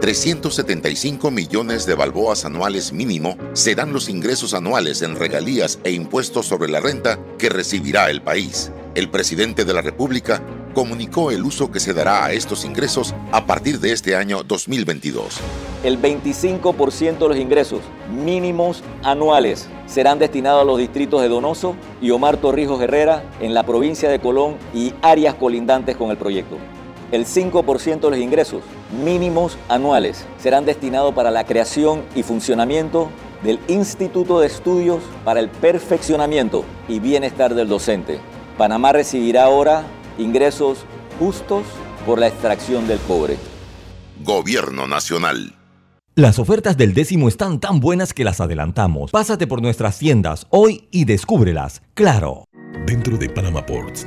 375 millones de balboas anuales mínimo serán los ingresos anuales en regalías e impuestos sobre la renta que recibirá el país. El presidente de la República comunicó el uso que se dará a estos ingresos a partir de este año 2022. El 25% de los ingresos mínimos anuales serán destinados a los distritos de Donoso y Omar Torrijos Herrera en la provincia de Colón y áreas colindantes con el proyecto. El 5% de los ingresos mínimos anuales serán destinados para la creación y funcionamiento del Instituto de Estudios para el Perfeccionamiento y Bienestar del Docente. Panamá recibirá ahora ingresos justos por la extracción del cobre. Gobierno Nacional. Las ofertas del décimo están tan buenas que las adelantamos. Pásate por nuestras tiendas hoy y descúbrelas. Claro. Dentro de Panama Ports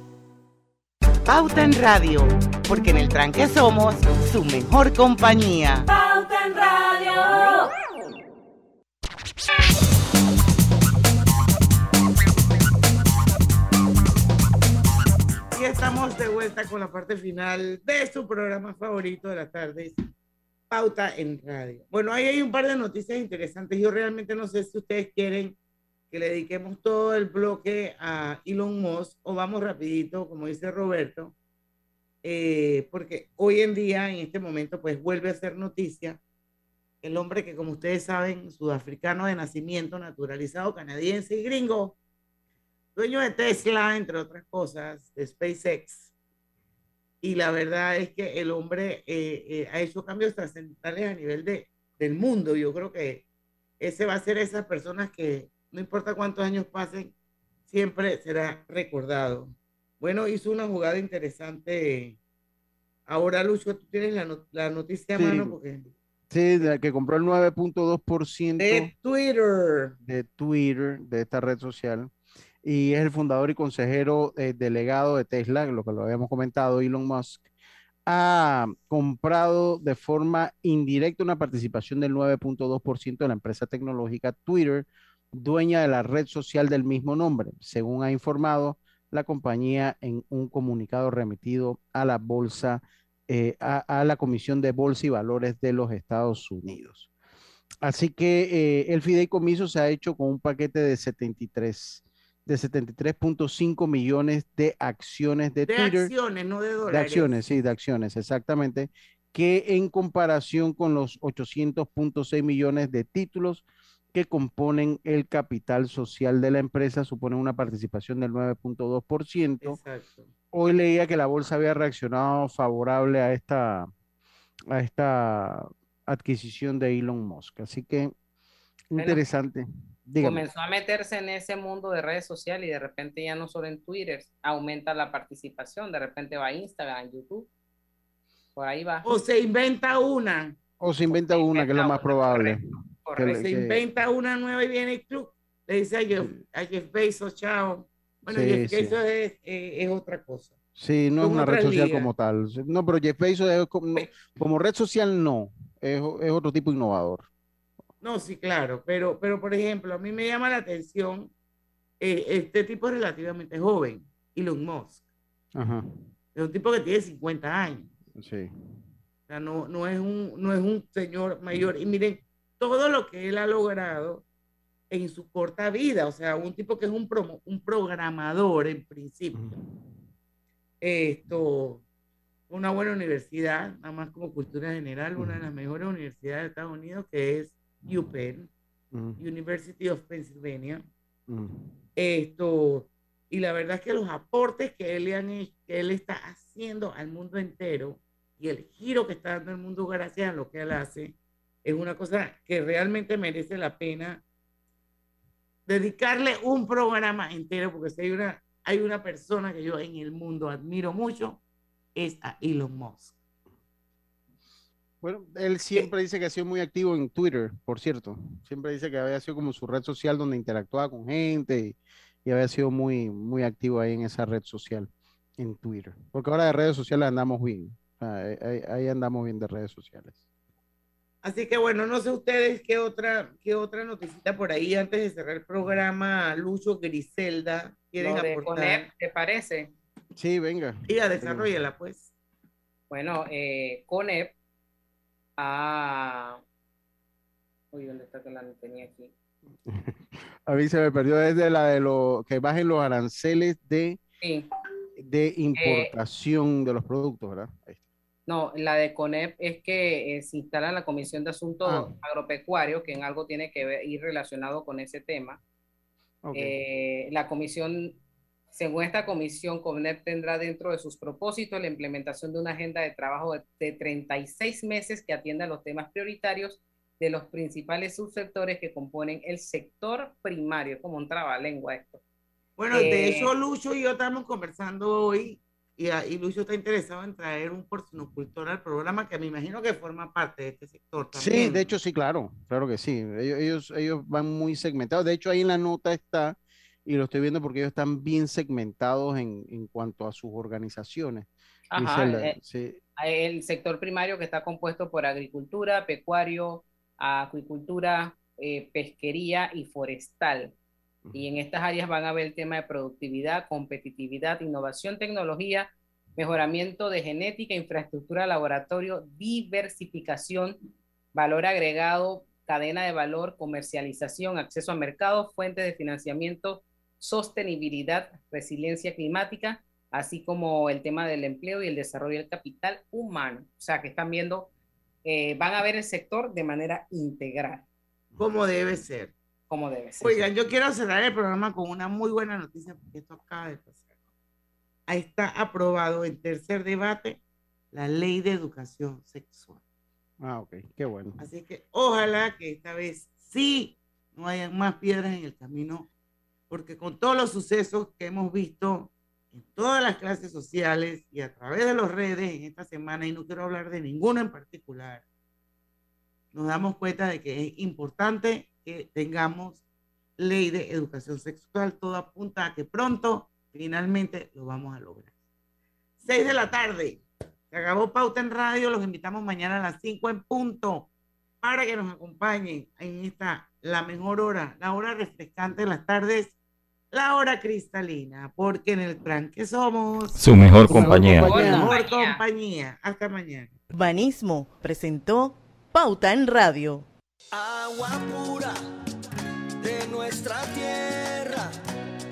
Pauta en Radio, porque en el tranque somos su mejor compañía. Pauta en Radio. Y estamos de vuelta con la parte final de su programa favorito de las tardes, Pauta en Radio. Bueno, ahí hay un par de noticias interesantes. Yo realmente no sé si ustedes quieren que le dediquemos todo el bloque a Elon Musk o vamos rapidito, como dice Roberto, eh, porque hoy en día, en este momento, pues vuelve a ser noticia el hombre que, como ustedes saben, sudafricano de nacimiento, naturalizado, canadiense y gringo, dueño de Tesla, entre otras cosas, de SpaceX. Y la verdad es que el hombre eh, eh, ha hecho cambios trascendentales a nivel de, del mundo. Yo creo que ese va a ser esas personas que no importa cuántos años pasen, siempre será recordado. Bueno, hizo una jugada interesante. Ahora, Lucho, tú tienes la, no- la noticia a mano porque Sí, de la que compró el 9.2% de Twitter. de Twitter, de esta red social, y es el fundador y consejero eh, delegado de Tesla, lo que lo habíamos comentado, Elon Musk, ha comprado de forma indirecta una participación del 9.2% de la empresa tecnológica Twitter, dueña de la red social del mismo nombre, según ha informado la compañía en un comunicado remitido a la bolsa, eh, a, a la Comisión de Bolsa y Valores de los Estados Unidos. Así que eh, el fideicomiso se ha hecho con un paquete de 73, de 73.5 millones de acciones de, De Twitter. acciones, no de De dólares. acciones, sí, de acciones, exactamente. Que en comparación con los 800.6 millones de títulos que componen el capital social de la empresa, suponen una participación del 9.2%. Exacto. Hoy leía que la bolsa había reaccionado favorable a esta, a esta adquisición de Elon Musk. Así que interesante. Dígame. Comenzó a meterse en ese mundo de redes sociales y de repente ya no solo en Twitter, aumenta la participación, de repente va a Instagram, YouTube, por ahí va. O se inventa una. O se inventa una, que es lo más probable. que le- se que- inventa una nueva y viene el club. Le dice a Jeff, a Jeff Bezos, chao. Bueno, Sí, Jeff sí. Bezos es, eh, es otra cosa. Sí, no es una red social ligas. como tal. No, pero Jeff Bezos es como, como red social no, es, es otro tipo innovador. No, sí, claro, pero, pero por ejemplo, a mí me llama la atención, eh, este tipo es relativamente joven, Elon Musk. Ajá, Es un tipo que tiene 50 años. sí. O sea, no, no, es un, no es un señor mayor. Y miren, todo lo que él ha logrado en su corta vida, o sea, un tipo que es un, promo- un programador en principio. Esto, una buena universidad, nada más como cultura general, una de las mejores universidades de Estados Unidos, que es UPenn, University of Pennsylvania. Esto, y la verdad es que los aportes que él, le han que él está haciendo al mundo entero y el giro que está dando el mundo gracias a lo que él hace, es una cosa que realmente merece la pena dedicarle un programa entero, porque si hay una, hay una persona que yo en el mundo admiro mucho, es a Elon Musk. Bueno, él siempre dice que ha sido muy activo en Twitter, por cierto. Siempre dice que había sido como su red social donde interactuaba con gente y, y había sido muy, muy activo ahí en esa red social, en Twitter. Porque ahora de redes sociales andamos bien. Sea, ahí, ahí- ahí andamos bien de redes sociales. Así que bueno, no sé ustedes qué otra, qué otra noticita por ahí antes de cerrar el programa, Lucho Griselda, quieren Lo de aportar. Conep, ¿te parece? Sí, venga. Diga, desarrollala pues. Bueno, eh, Conep ha... Uy, ¿dónde está que la tenía aquí? A mí se me perdió desde la de lo que bajen los aranceles de, Sí. de importación de los productos, ¿verdad? Ahí está. No, la de CONEP es que eh, se instala la Comisión de Asuntos Ah. Agropecuarios, que en algo tiene que ver, ir relacionado con ese tema. Eh, la comisión Según esta comisión, CONEP tendrá dentro de sus propósitos la implementación de una agenda de trabajo de, de 36 meses que atienda los temas prioritarios de los principales subsectores que componen el sector primario, como un trabalengua esto. Bueno, de Eh, eso Lucho y yo estamos conversando hoy y, a- y Lucho está interesado en traer un porcinocultor al programa que me imagino que forma parte de este sector Sí, también. de hecho sí, claro, claro que sí. Ellos, ellos, ellos van muy segmentados. De hecho, ahí en la nota está, y lo estoy viendo porque ellos están bien segmentados en, en cuanto a sus organizaciones. Ajá, Griselda, eh, sí. el sector primario que está compuesto por agricultura, pecuario, acuicultura, eh, pesquería y forestal. Y en estas áreas van a ver el tema de productividad, competitividad, innovación, tecnología, mejoramiento de genética, infraestructura, laboratorio, diversificación, valor agregado, cadena de valor, comercialización, acceso a mercados, fuentes de financiamiento, sostenibilidad, resiliencia climática, así como el tema del empleo y el desarrollo del capital humano. O sea, que están viendo, eh, van a ver el sector de manera integral. Como debe ser. Como debe ser. Oigan, yo quiero cerrar el programa con una muy buena noticia porque esto acaba de pasar. Ahí está aprobado en tercer debate la ley de educación sexual. Ah, ok, qué bueno. Así que ojalá que esta vez sí no hayan más piedras en el camino, porque con todos los sucesos que hemos visto en todas las clases sociales y a través de las redes en esta semana, y no quiero hablar de ninguno en particular, nos damos cuenta de que es importante que tengamos ley de educación sexual. Todo apunta a que pronto, finalmente, lo vamos a lograr. Seis de la tarde. Se acabó Pauta en Radio. Los invitamos mañana a las 5 en punto para que nos acompañen en esta, la mejor hora, la hora refrescante de las tardes, la hora cristalina, porque en el tranque somos Su mejor compañía. Su mejor compañía. Hasta mañana. Banismo presentó Pauta en Radio. Agua pura de nuestra tierra,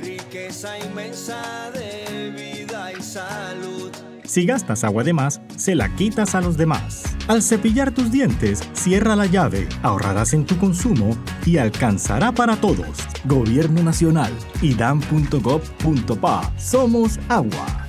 riqueza inmensa de vida y salud. Si gastas agua de más, se la quitas a los demás. Al cepillar tus dientes, cierra la llave, ahorrarás en tu consumo y alcanzará para todos. Gobierno Nacional, idam.gov.pa. Somos agua.